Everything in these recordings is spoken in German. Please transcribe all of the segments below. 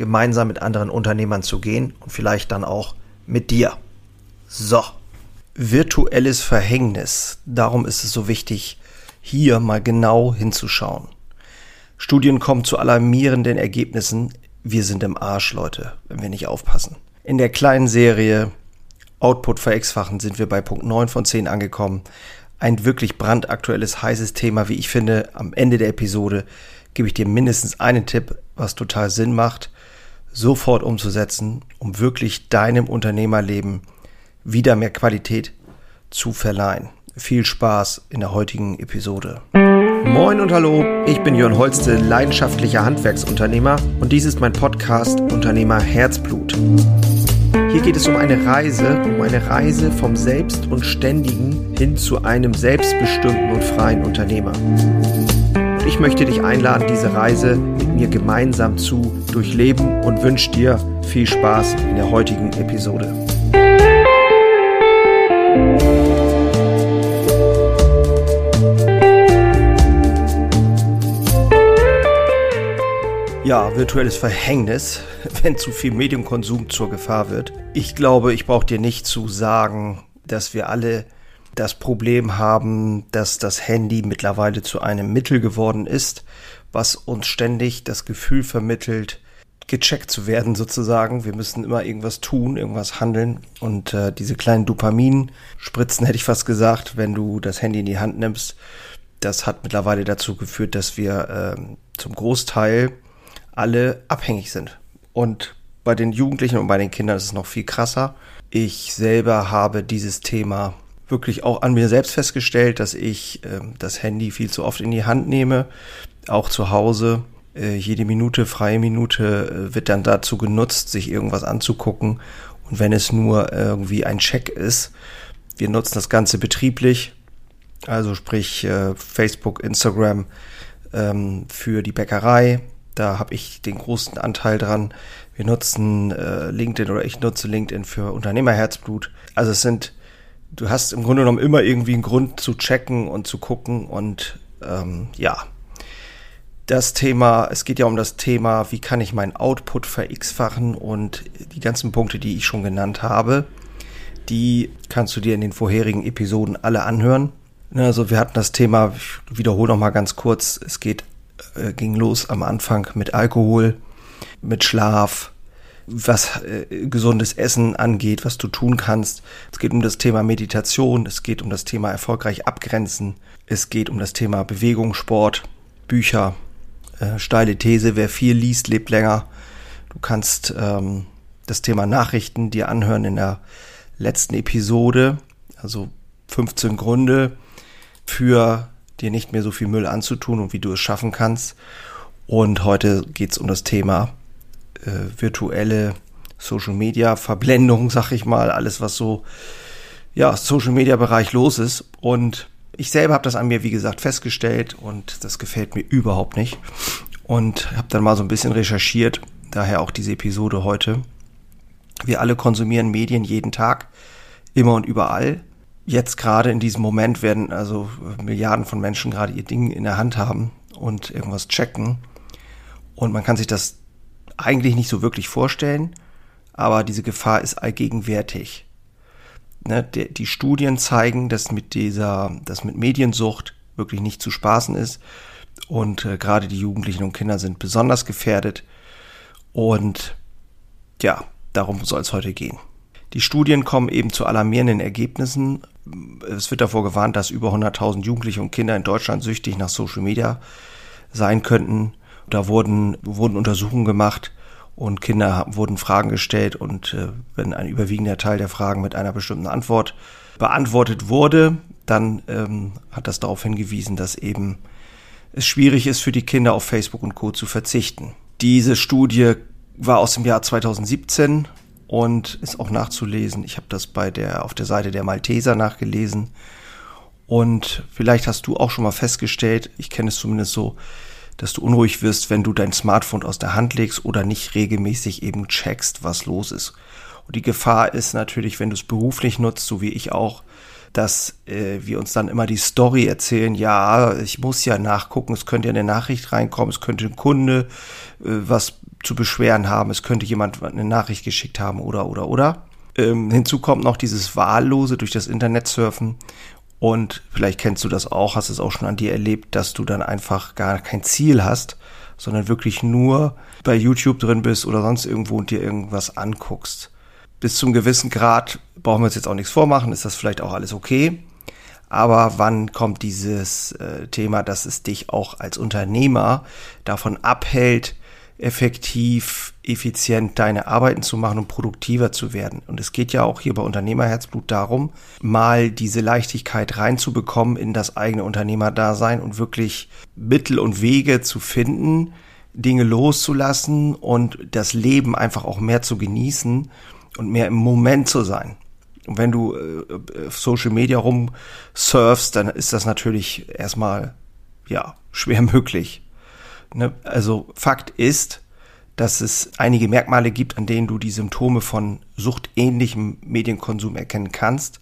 gemeinsam mit anderen Unternehmern zu gehen und vielleicht dann auch mit dir. So, virtuelles Verhängnis. Darum ist es so wichtig, hier mal genau hinzuschauen. Studien kommen zu alarmierenden Ergebnissen. Wir sind im Arsch, Leute, wenn wir nicht aufpassen. In der kleinen Serie Output ver-x-fachen sind wir bei Punkt 9 von 10 angekommen. Ein wirklich brandaktuelles, heißes Thema, wie ich finde. Am Ende der Episode gebe ich dir mindestens einen Tipp, was total Sinn macht sofort umzusetzen, um wirklich deinem Unternehmerleben wieder mehr Qualität zu verleihen. Viel Spaß in der heutigen Episode. Moin und hallo, ich bin Jörn Holste, leidenschaftlicher Handwerksunternehmer und dies ist mein Podcast Unternehmer Herzblut. Hier geht es um eine Reise, um eine Reise vom Selbst und Ständigen hin zu einem selbstbestimmten und freien Unternehmer. Und ich möchte dich einladen, diese Reise mit mir gemeinsam zu durchleben und wünsche dir viel Spaß in der heutigen Episode. Ja, virtuelles Verhängnis, wenn zu viel Mediumkonsum zur Gefahr wird. Ich glaube, ich brauche dir nicht zu sagen, dass wir alle das Problem haben, dass das Handy mittlerweile zu einem Mittel geworden ist, was uns ständig das Gefühl vermittelt, gecheckt zu werden sozusagen. Wir müssen immer irgendwas tun, irgendwas handeln. Und äh, diese kleinen Dopaminspritzen hätte ich fast gesagt, wenn du das Handy in die Hand nimmst, das hat mittlerweile dazu geführt, dass wir äh, zum Großteil alle abhängig sind. Und bei den Jugendlichen und bei den Kindern ist es noch viel krasser. Ich selber habe dieses Thema wirklich auch an mir selbst festgestellt, dass ich äh, das Handy viel zu oft in die Hand nehme, auch zu Hause. Äh, jede Minute, freie Minute äh, wird dann dazu genutzt, sich irgendwas anzugucken. Und wenn es nur irgendwie ein Check ist, wir nutzen das Ganze betrieblich, also sprich äh, Facebook, Instagram ähm, für die Bäckerei. Da habe ich den großen Anteil dran. Wir nutzen äh, LinkedIn oder ich nutze LinkedIn für Unternehmerherzblut. Also es sind du hast im Grunde genommen immer irgendwie einen Grund zu checken und zu gucken und ähm, ja. Das Thema, es geht ja um das Thema, wie kann ich meinen Output ver-x-fachen und die ganzen Punkte, die ich schon genannt habe, die kannst du dir in den vorherigen Episoden alle anhören. Also wir hatten das Thema, ich wiederhole noch mal ganz kurz, es geht, äh, ging los am Anfang mit Alkohol, mit Schlaf, was äh, gesundes Essen angeht, was du tun kannst. Es geht um das Thema Meditation, es geht um das Thema erfolgreich abgrenzen, es geht um das Thema Bewegung, Sport, Bücher, äh, steile These, wer viel liest, lebt länger. Du kannst ähm, das Thema Nachrichten dir anhören in der letzten Episode, also 15 Gründe für dir nicht mehr so viel Müll anzutun und wie du es schaffen kannst. Und heute geht es um das Thema äh, virtuelle Social Media Verblendung, sag ich mal, alles was so ja Social Media Bereich los ist und ich selber habe das an mir wie gesagt festgestellt und das gefällt mir überhaupt nicht und habe dann mal so ein bisschen recherchiert, daher auch diese Episode heute. Wir alle konsumieren Medien jeden Tag, immer und überall. Jetzt gerade in diesem Moment werden also Milliarden von Menschen gerade ihr Ding in der Hand haben und irgendwas checken. Und man kann sich das eigentlich nicht so wirklich vorstellen, aber diese Gefahr ist allgegenwärtig. Ne, die, die Studien zeigen, dass mit dieser, dass mit Mediensucht wirklich nicht zu spaßen ist und äh, gerade die Jugendlichen und Kinder sind besonders gefährdet und ja, darum soll es heute gehen. Die Studien kommen eben zu alarmierenden Ergebnissen. Es wird davor gewarnt, dass über 100.000 Jugendliche und Kinder in Deutschland süchtig nach Social Media sein könnten. Da wurden, wurden Untersuchungen gemacht und Kinder wurden Fragen gestellt und äh, wenn ein überwiegender Teil der Fragen mit einer bestimmten Antwort beantwortet wurde, dann ähm, hat das darauf hingewiesen, dass eben es schwierig ist für die Kinder auf Facebook und Co. zu verzichten. Diese Studie war aus dem Jahr 2017 und ist auch nachzulesen. Ich habe das bei der auf der Seite der Malteser nachgelesen. Und vielleicht hast du auch schon mal festgestellt, ich kenne es zumindest so, dass du unruhig wirst, wenn du dein Smartphone aus der Hand legst oder nicht regelmäßig eben checkst, was los ist. Und die Gefahr ist natürlich, wenn du es beruflich nutzt, so wie ich auch, dass äh, wir uns dann immer die Story erzählen, ja, ich muss ja nachgucken, es könnte ja eine Nachricht reinkommen, es könnte ein Kunde äh, was zu beschweren haben, es könnte jemand eine Nachricht geschickt haben oder oder oder. Ähm, hinzu kommt noch dieses Wahllose durch das Internet surfen und vielleicht kennst du das auch, hast es auch schon an dir erlebt, dass du dann einfach gar kein Ziel hast, sondern wirklich nur bei YouTube drin bist oder sonst irgendwo und dir irgendwas anguckst. Bis zum gewissen Grad brauchen wir uns jetzt auch nichts vormachen, ist das vielleicht auch alles okay. Aber wann kommt dieses äh, Thema, dass es dich auch als Unternehmer davon abhält, effektiv, effizient deine Arbeiten zu machen und produktiver zu werden. Und es geht ja auch hier bei Unternehmerherzblut darum, mal diese Leichtigkeit reinzubekommen in das eigene Unternehmerdasein und wirklich Mittel und Wege zu finden, Dinge loszulassen und das Leben einfach auch mehr zu genießen und mehr im Moment zu sein. Und wenn du äh, auf Social Media rumsurfst, dann ist das natürlich erstmal, ja, schwer möglich. Ne? Also Fakt ist, dass es einige Merkmale gibt, an denen du die Symptome von suchtähnlichem Medienkonsum erkennen kannst.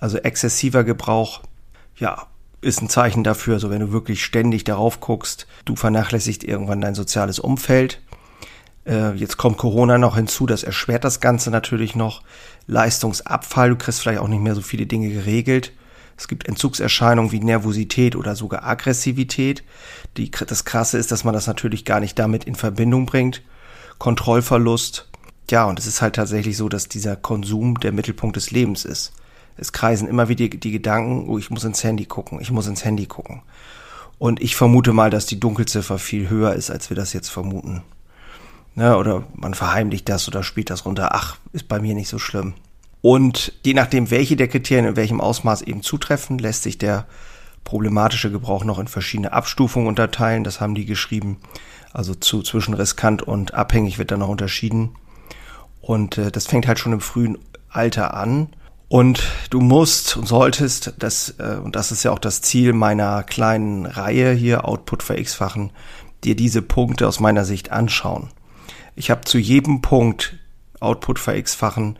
Also exzessiver Gebrauch, ja, ist ein Zeichen dafür, also wenn du wirklich ständig darauf guckst, du vernachlässigst irgendwann dein soziales Umfeld. Äh, jetzt kommt Corona noch hinzu, das erschwert das Ganze natürlich noch. Leistungsabfall, du kriegst vielleicht auch nicht mehr so viele Dinge geregelt. Es gibt Entzugserscheinungen wie Nervosität oder sogar Aggressivität. Die, das Krasse ist, dass man das natürlich gar nicht damit in Verbindung bringt. Kontrollverlust. Ja, und es ist halt tatsächlich so, dass dieser Konsum der Mittelpunkt des Lebens ist. Es kreisen immer wieder die, Gedanken, oh, ich muss ins Handy gucken, ich muss ins Handy gucken. Und ich vermute mal, dass die Dunkelziffer viel höher ist, als wir das jetzt vermuten. Ne, oder man verheimlicht das oder spielt das runter. Ach, ist bei mir nicht so schlimm. Und je nachdem, welche der Kriterien in welchem Ausmaß eben zutreffen, lässt sich der problematische Gebrauch noch in verschiedene Abstufungen unterteilen. Das haben die geschrieben. Also zu, zwischen riskant und abhängig wird da noch unterschieden. Und äh, das fängt halt schon im frühen Alter an. Und du musst und solltest, das, äh, und das ist ja auch das Ziel meiner kleinen Reihe hier, Output für X-Fachen, dir diese Punkte aus meiner Sicht anschauen. Ich habe zu jedem Punkt Output für X-Fachen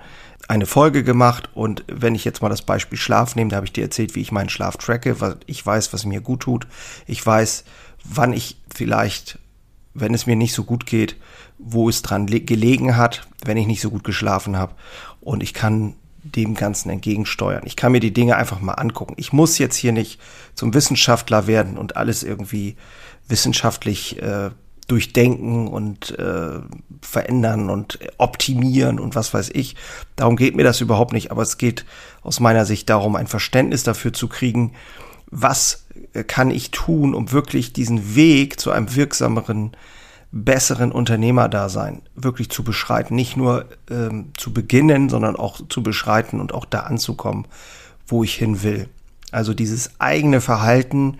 eine Folge gemacht und wenn ich jetzt mal das Beispiel Schlaf nehme, da habe ich dir erzählt, wie ich meinen Schlaf tracke, weil ich weiß, was mir gut tut. Ich weiß, wann ich vielleicht, wenn es mir nicht so gut geht, wo es dran gelegen hat, wenn ich nicht so gut geschlafen habe und ich kann dem Ganzen entgegensteuern. Ich kann mir die Dinge einfach mal angucken. Ich muss jetzt hier nicht zum Wissenschaftler werden und alles irgendwie wissenschaftlich äh, durchdenken und äh, verändern und optimieren und was weiß ich. Darum geht mir das überhaupt nicht, aber es geht aus meiner Sicht darum, ein Verständnis dafür zu kriegen, was äh, kann ich tun, um wirklich diesen Weg zu einem wirksameren, besseren Unternehmerdasein wirklich zu beschreiten. Nicht nur ähm, zu beginnen, sondern auch zu beschreiten und auch da anzukommen, wo ich hin will. Also dieses eigene Verhalten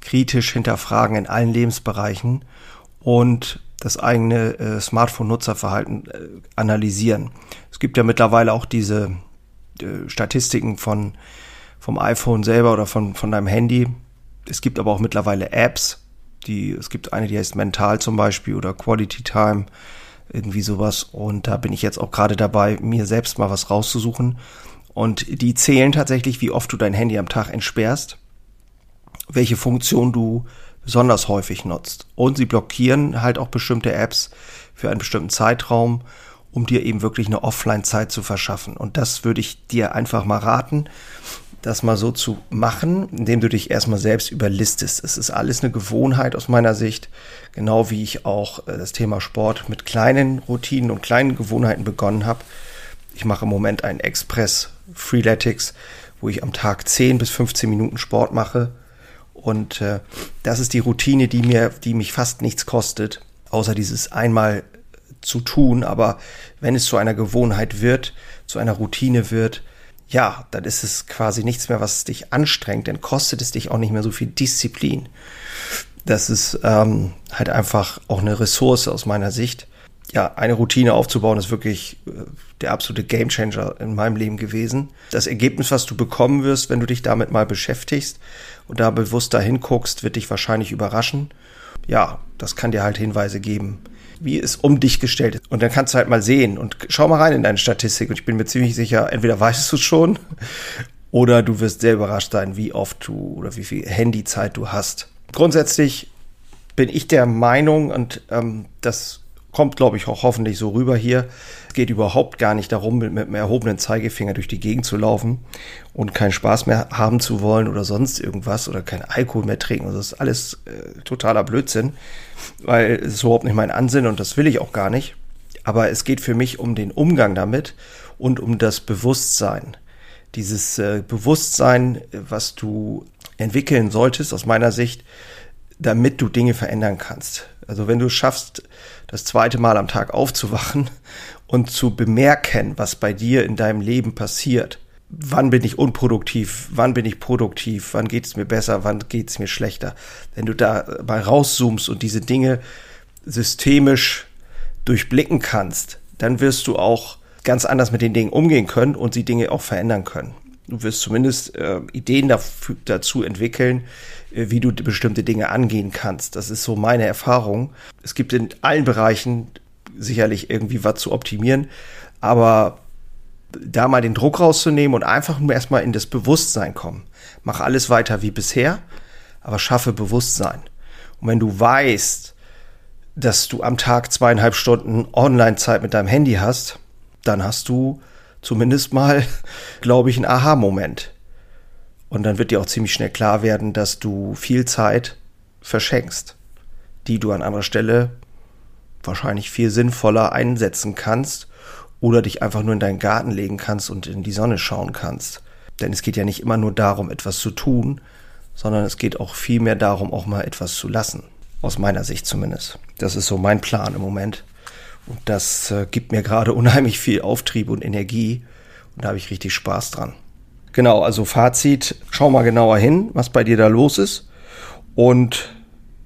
kritisch hinterfragen in allen Lebensbereichen und das eigene äh, Smartphone-Nutzerverhalten äh, analysieren. Es gibt ja mittlerweile auch diese äh, Statistiken von vom iPhone selber oder von, von deinem Handy. Es gibt aber auch mittlerweile Apps, die, es gibt eine, die heißt Mental zum Beispiel oder Quality Time, irgendwie sowas. Und da bin ich jetzt auch gerade dabei, mir selbst mal was rauszusuchen. Und die zählen tatsächlich, wie oft du dein Handy am Tag entsperrst, welche Funktion du besonders häufig nutzt. Und sie blockieren halt auch bestimmte Apps für einen bestimmten Zeitraum, um dir eben wirklich eine Offline-Zeit zu verschaffen. Und das würde ich dir einfach mal raten, das mal so zu machen, indem du dich erstmal selbst überlistest. Es ist alles eine Gewohnheit aus meiner Sicht, genau wie ich auch äh, das Thema Sport mit kleinen Routinen und kleinen Gewohnheiten begonnen habe. Ich mache im Moment einen Express Freeletics, wo ich am Tag 10 bis 15 Minuten Sport mache und äh, das ist die Routine, die mir, die mich fast nichts kostet, außer dieses einmal zu tun. Aber wenn es zu einer Gewohnheit wird, zu einer Routine wird, ja, dann ist es quasi nichts mehr, was dich anstrengt, dann kostet es dich auch nicht mehr so viel Disziplin. Das ist ähm, halt einfach auch eine Ressource aus meiner Sicht. Ja, eine Routine aufzubauen, ist wirklich äh, der absolute Gamechanger in meinem Leben gewesen. Das Ergebnis, was du bekommen wirst, wenn du dich damit mal beschäftigst und da bewusst dahin guckst, wird dich wahrscheinlich überraschen. Ja, das kann dir halt Hinweise geben, wie es um dich gestellt ist. Und dann kannst du halt mal sehen und schau mal rein in deine Statistik. Und ich bin mir ziemlich sicher, entweder weißt du es schon oder du wirst sehr überrascht sein, wie oft du oder wie viel Handyzeit du hast. Grundsätzlich bin ich der Meinung, und ähm, das kommt, glaube ich, auch hoffentlich so rüber hier. Es geht überhaupt gar nicht darum, mit, mit einem erhobenen Zeigefinger durch die Gegend zu laufen und keinen Spaß mehr haben zu wollen oder sonst irgendwas oder keinen Alkohol mehr trinken. Das ist alles äh, totaler Blödsinn, weil es ist überhaupt nicht mein Ansinnen und das will ich auch gar nicht. Aber es geht für mich um den Umgang damit und um das Bewusstsein. Dieses äh, Bewusstsein, was du entwickeln solltest, aus meiner Sicht, damit du Dinge verändern kannst. Also wenn du schaffst, das zweite Mal am Tag aufzuwachen und zu bemerken, was bei dir in deinem Leben passiert. Wann bin ich unproduktiv? Wann bin ich produktiv? Wann geht es mir besser? Wann geht es mir schlechter? Wenn du da mal rauszoomst und diese Dinge systemisch durchblicken kannst, dann wirst du auch ganz anders mit den Dingen umgehen können und die Dinge auch verändern können. Du wirst zumindest äh, Ideen dafür, dazu entwickeln, äh, wie du bestimmte Dinge angehen kannst. Das ist so meine Erfahrung. Es gibt in allen Bereichen sicherlich irgendwie was zu optimieren, aber da mal den Druck rauszunehmen und einfach nur erstmal in das Bewusstsein kommen. Mach alles weiter wie bisher, aber schaffe Bewusstsein. Und wenn du weißt, dass du am Tag zweieinhalb Stunden Online-Zeit mit deinem Handy hast, dann hast du zumindest mal, glaube ich, einen Aha-Moment. Und dann wird dir auch ziemlich schnell klar werden, dass du viel Zeit verschenkst, die du an anderer Stelle wahrscheinlich viel sinnvoller einsetzen kannst oder dich einfach nur in deinen Garten legen kannst und in die Sonne schauen kannst. Denn es geht ja nicht immer nur darum, etwas zu tun, sondern es geht auch viel mehr darum, auch mal etwas zu lassen. Aus meiner Sicht zumindest. Das ist so mein Plan im Moment. Und das äh, gibt mir gerade unheimlich viel Auftrieb und Energie. Und da habe ich richtig Spaß dran. Genau, also Fazit, schau mal genauer hin, was bei dir da los ist. Und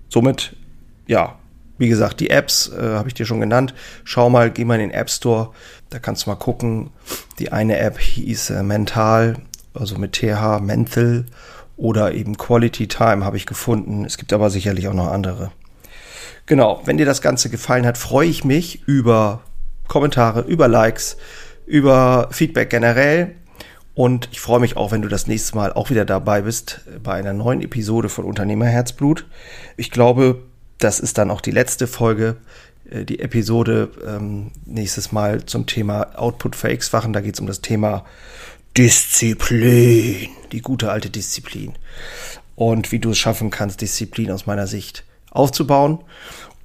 somit, ja, wie gesagt, die Apps äh, habe ich dir schon genannt. Schau mal, geh mal in den App Store, da kannst du mal gucken. Die eine App hieß äh, Mental, also mit TH, Mental oder eben Quality Time habe ich gefunden. Es gibt aber sicherlich auch noch andere. Genau, wenn dir das Ganze gefallen hat, freue ich mich über Kommentare, über Likes, über Feedback generell. Und ich freue mich auch, wenn du das nächste Mal auch wieder dabei bist bei einer neuen Episode von Unternehmerherzblut. Ich glaube, das ist dann auch die letzte Folge, äh, die Episode ähm, nächstes Mal zum Thema Output für X-Fachen. Da geht es um das Thema Disziplin, die gute alte Disziplin. Und wie du es schaffen kannst, Disziplin aus meiner Sicht aufzubauen.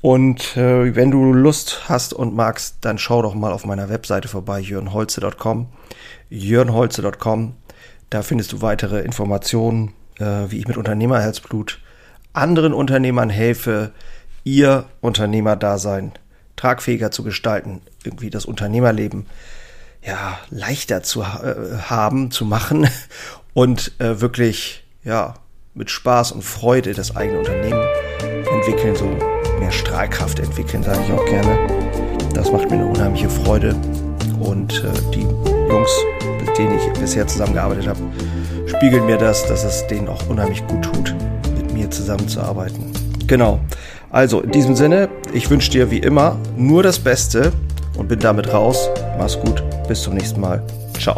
Und äh, wenn du Lust hast und magst, dann schau doch mal auf meiner Webseite vorbei, jörnholze.com jörnholze.com. Da findest du weitere Informationen, äh, wie ich mit Unternehmerherzblut anderen Unternehmern helfe, ihr Unternehmerdasein tragfähiger zu gestalten, irgendwie das Unternehmerleben ja leichter zu äh, haben, zu machen und äh, wirklich ja mit Spaß und Freude das eigene Unternehmen entwickeln, so mehr Strahlkraft entwickeln, sage ich auch gerne. Das macht mir eine unheimliche Freude und äh, die Jungs, mit denen ich bisher zusammengearbeitet habe, spiegeln mir das, dass es denen auch unheimlich gut tut, mit mir zusammenzuarbeiten. Genau. Also in diesem Sinne, ich wünsche dir wie immer nur das Beste und bin damit raus. Mach's gut, bis zum nächsten Mal. Ciao.